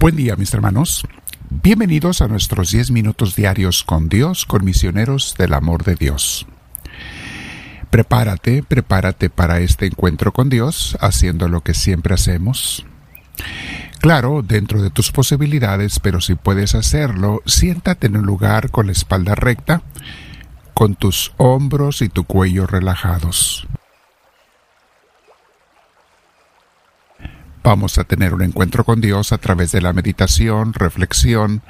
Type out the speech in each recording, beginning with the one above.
Buen día mis hermanos. Bienvenidos a nuestros 10 minutos diarios con Dios, con misioneros del amor de Dios. Prepárate, prepárate para este encuentro con Dios, haciendo lo que siempre hacemos. Claro, dentro de tus posibilidades, pero si puedes hacerlo, siéntate en un lugar con la espalda recta, con tus hombros y tu cuello relajados. Vamos a tener un encuentro con Dios a través de la meditación, reflexión,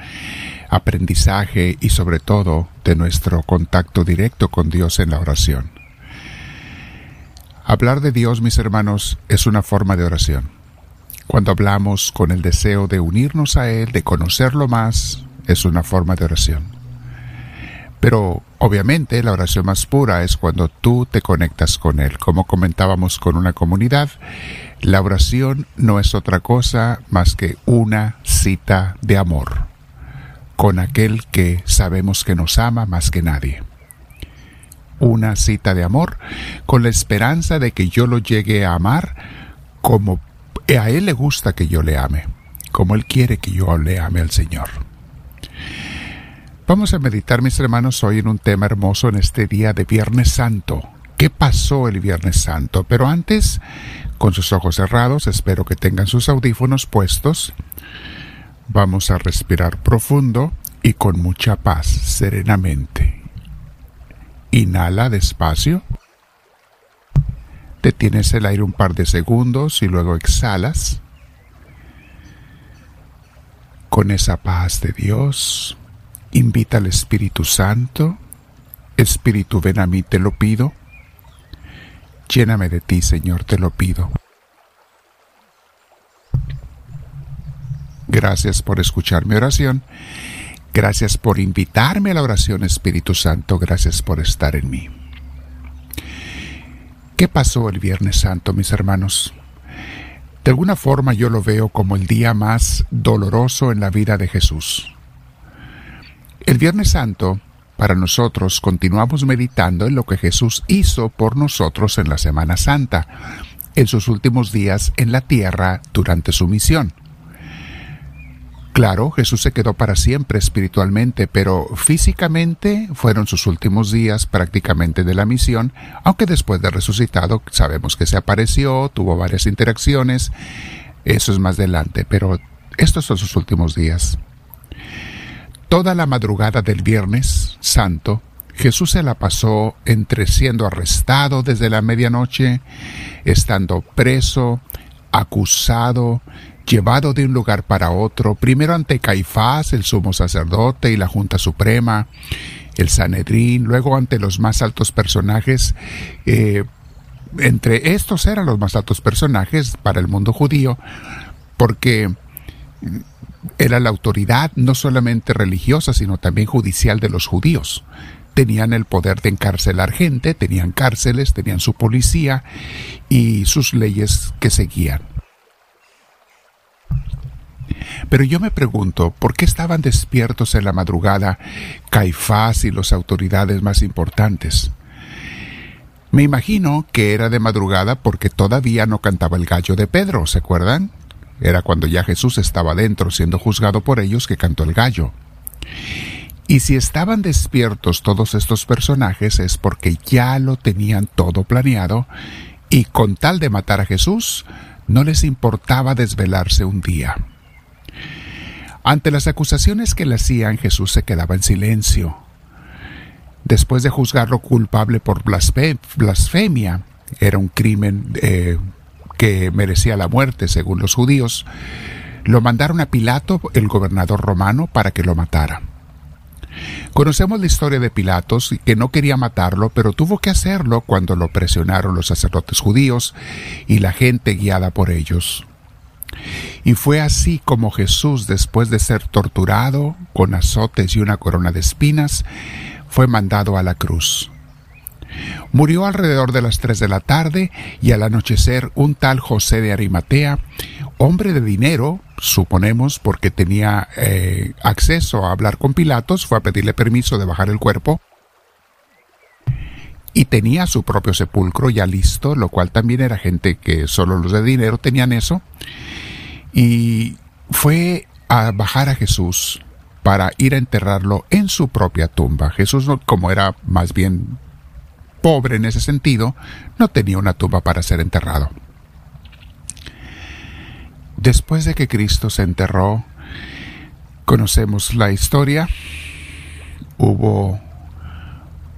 aprendizaje y sobre todo de nuestro contacto directo con Dios en la oración. Hablar de Dios, mis hermanos, es una forma de oración. Cuando hablamos con el deseo de unirnos a Él, de conocerlo más, es una forma de oración. Pero obviamente la oración más pura es cuando tú te conectas con Él. Como comentábamos con una comunidad, la oración no es otra cosa más que una cita de amor con aquel que sabemos que nos ama más que nadie. Una cita de amor con la esperanza de que yo lo llegue a amar como a Él le gusta que yo le ame, como Él quiere que yo le ame al Señor. Vamos a meditar, mis hermanos, hoy en un tema hermoso en este día de Viernes Santo. ¿Qué pasó el Viernes Santo? Pero antes, con sus ojos cerrados, espero que tengan sus audífonos puestos. Vamos a respirar profundo y con mucha paz, serenamente. Inhala despacio. Detienes el aire un par de segundos y luego exhalas. Con esa paz de Dios, Invita al Espíritu Santo. Espíritu, ven a mí, te lo pido. Lléname de ti, Señor, te lo pido. Gracias por escuchar mi oración. Gracias por invitarme a la oración, Espíritu Santo. Gracias por estar en mí. ¿Qué pasó el Viernes Santo, mis hermanos? De alguna forma yo lo veo como el día más doloroso en la vida de Jesús. El Viernes Santo, para nosotros, continuamos meditando en lo que Jesús hizo por nosotros en la Semana Santa, en sus últimos días en la tierra durante su misión. Claro, Jesús se quedó para siempre espiritualmente, pero físicamente fueron sus últimos días prácticamente de la misión, aunque después de resucitado sabemos que se apareció, tuvo varias interacciones, eso es más adelante, pero estos son sus últimos días. Toda la madrugada del Viernes Santo, Jesús se la pasó entre siendo arrestado desde la medianoche, estando preso, acusado, llevado de un lugar para otro, primero ante Caifás, el sumo sacerdote y la Junta Suprema, el Sanedrín, luego ante los más altos personajes. Eh, entre estos eran los más altos personajes para el mundo judío, porque era la autoridad no solamente religiosa, sino también judicial de los judíos. Tenían el poder de encarcelar gente, tenían cárceles, tenían su policía y sus leyes que seguían. Pero yo me pregunto, ¿por qué estaban despiertos en la madrugada Caifás y las autoridades más importantes? Me imagino que era de madrugada porque todavía no cantaba el gallo de Pedro, ¿se acuerdan? Era cuando ya Jesús estaba dentro siendo juzgado por ellos que cantó el gallo. Y si estaban despiertos todos estos personajes es porque ya lo tenían todo planeado y con tal de matar a Jesús no les importaba desvelarse un día. Ante las acusaciones que le hacían Jesús se quedaba en silencio. Después de juzgarlo culpable por blasfemia, era un crimen eh, que merecía la muerte según los judíos, lo mandaron a Pilato, el gobernador romano, para que lo matara. Conocemos la historia de Pilatos, que no quería matarlo, pero tuvo que hacerlo cuando lo presionaron los sacerdotes judíos y la gente guiada por ellos. Y fue así como Jesús, después de ser torturado con azotes y una corona de espinas, fue mandado a la cruz. Murió alrededor de las tres de la tarde y al anochecer un tal José de Arimatea, hombre de dinero, suponemos porque tenía eh, acceso a hablar con Pilatos, fue a pedirle permiso de bajar el cuerpo y tenía su propio sepulcro ya listo, lo cual también era gente que solo los de dinero tenían eso. Y fue a bajar a Jesús para ir a enterrarlo en su propia tumba. Jesús, como era más bien pobre en ese sentido, no tenía una tumba para ser enterrado. Después de que Cristo se enterró, conocemos la historia, hubo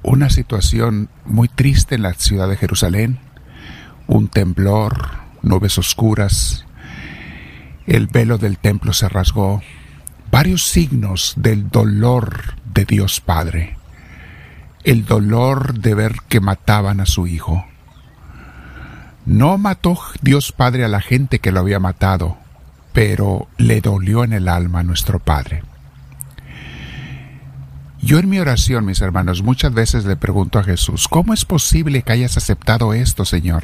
una situación muy triste en la ciudad de Jerusalén, un temblor, nubes oscuras, el velo del templo se rasgó, varios signos del dolor de Dios Padre, el dolor de ver que mataban a su Hijo. No mató Dios Padre a la gente que lo había matado, pero le dolió en el alma a nuestro Padre. Yo en mi oración, mis hermanos, muchas veces le pregunto a Jesús, ¿cómo es posible que hayas aceptado esto, Señor?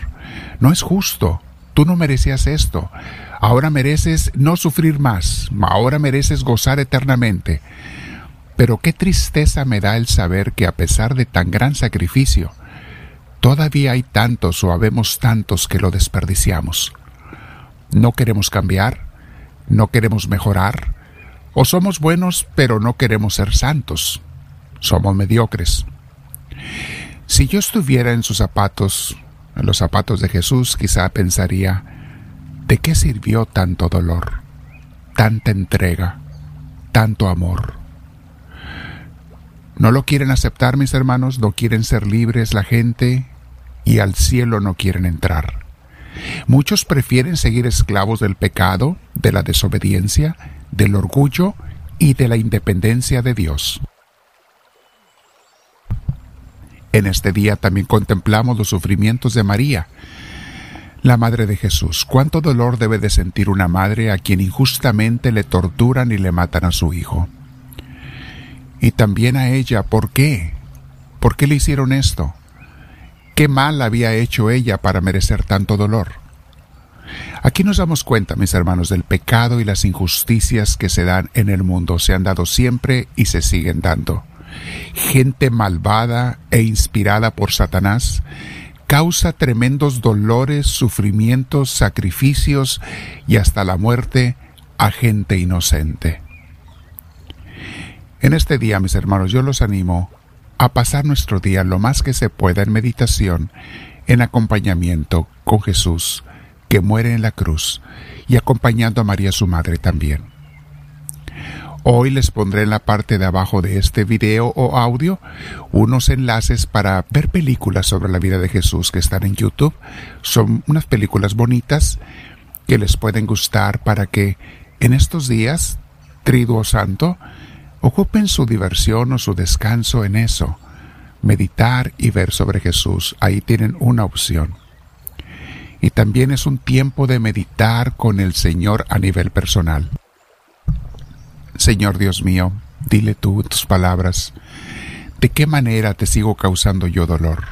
No es justo. Tú no merecías esto. Ahora mereces no sufrir más. Ahora mereces gozar eternamente. Pero qué tristeza me da el saber que a pesar de tan gran sacrificio, todavía hay tantos o habemos tantos que lo desperdiciamos. No queremos cambiar, no queremos mejorar, o somos buenos pero no queremos ser santos somos mediocres. Si yo estuviera en sus zapatos, en los zapatos de Jesús, quizá pensaría, ¿de qué sirvió tanto dolor, tanta entrega, tanto amor? No lo quieren aceptar mis hermanos, no quieren ser libres la gente y al cielo no quieren entrar. Muchos prefieren seguir esclavos del pecado, de la desobediencia, del orgullo y de la independencia de Dios. En este día también contemplamos los sufrimientos de María, la madre de Jesús. ¿Cuánto dolor debe de sentir una madre a quien injustamente le torturan y le matan a su hijo? Y también a ella, ¿por qué? ¿Por qué le hicieron esto? ¿Qué mal había hecho ella para merecer tanto dolor? Aquí nos damos cuenta, mis hermanos, del pecado y las injusticias que se dan en el mundo, se han dado siempre y se siguen dando gente malvada e inspirada por Satanás, causa tremendos dolores, sufrimientos, sacrificios y hasta la muerte a gente inocente. En este día, mis hermanos, yo los animo a pasar nuestro día lo más que se pueda en meditación, en acompañamiento con Jesús, que muere en la cruz, y acompañando a María su Madre también. Hoy les pondré en la parte de abajo de este video o audio unos enlaces para ver películas sobre la vida de Jesús que están en YouTube. Son unas películas bonitas que les pueden gustar para que en estos días, triduo santo, ocupen su diversión o su descanso en eso, meditar y ver sobre Jesús. Ahí tienen una opción. Y también es un tiempo de meditar con el Señor a nivel personal. Señor Dios mío, dile tú tus palabras, ¿de qué manera te sigo causando yo dolor?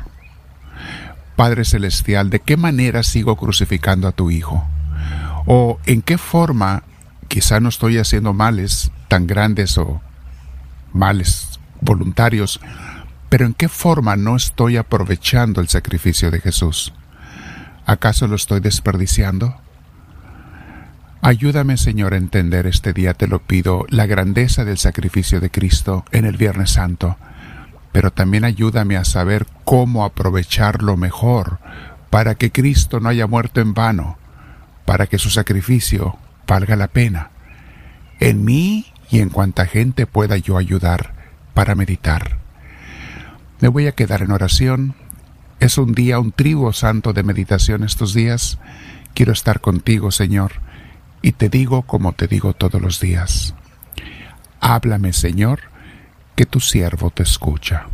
Padre Celestial, ¿de qué manera sigo crucificando a tu Hijo? ¿O en qué forma quizá no estoy haciendo males tan grandes o males voluntarios, pero en qué forma no estoy aprovechando el sacrificio de Jesús? ¿Acaso lo estoy desperdiciando? Ayúdame, Señor, a entender este día, te lo pido, la grandeza del sacrificio de Cristo en el Viernes Santo, pero también ayúdame a saber cómo aprovecharlo mejor para que Cristo no haya muerto en vano, para que su sacrificio valga la pena. En mí y en cuanta gente pueda yo ayudar para meditar. Me voy a quedar en oración. Es un día, un tribuo santo de meditación estos días. Quiero estar contigo, Señor y te digo como te digo todos los días. Háblame, Señor, que tu siervo te escucha.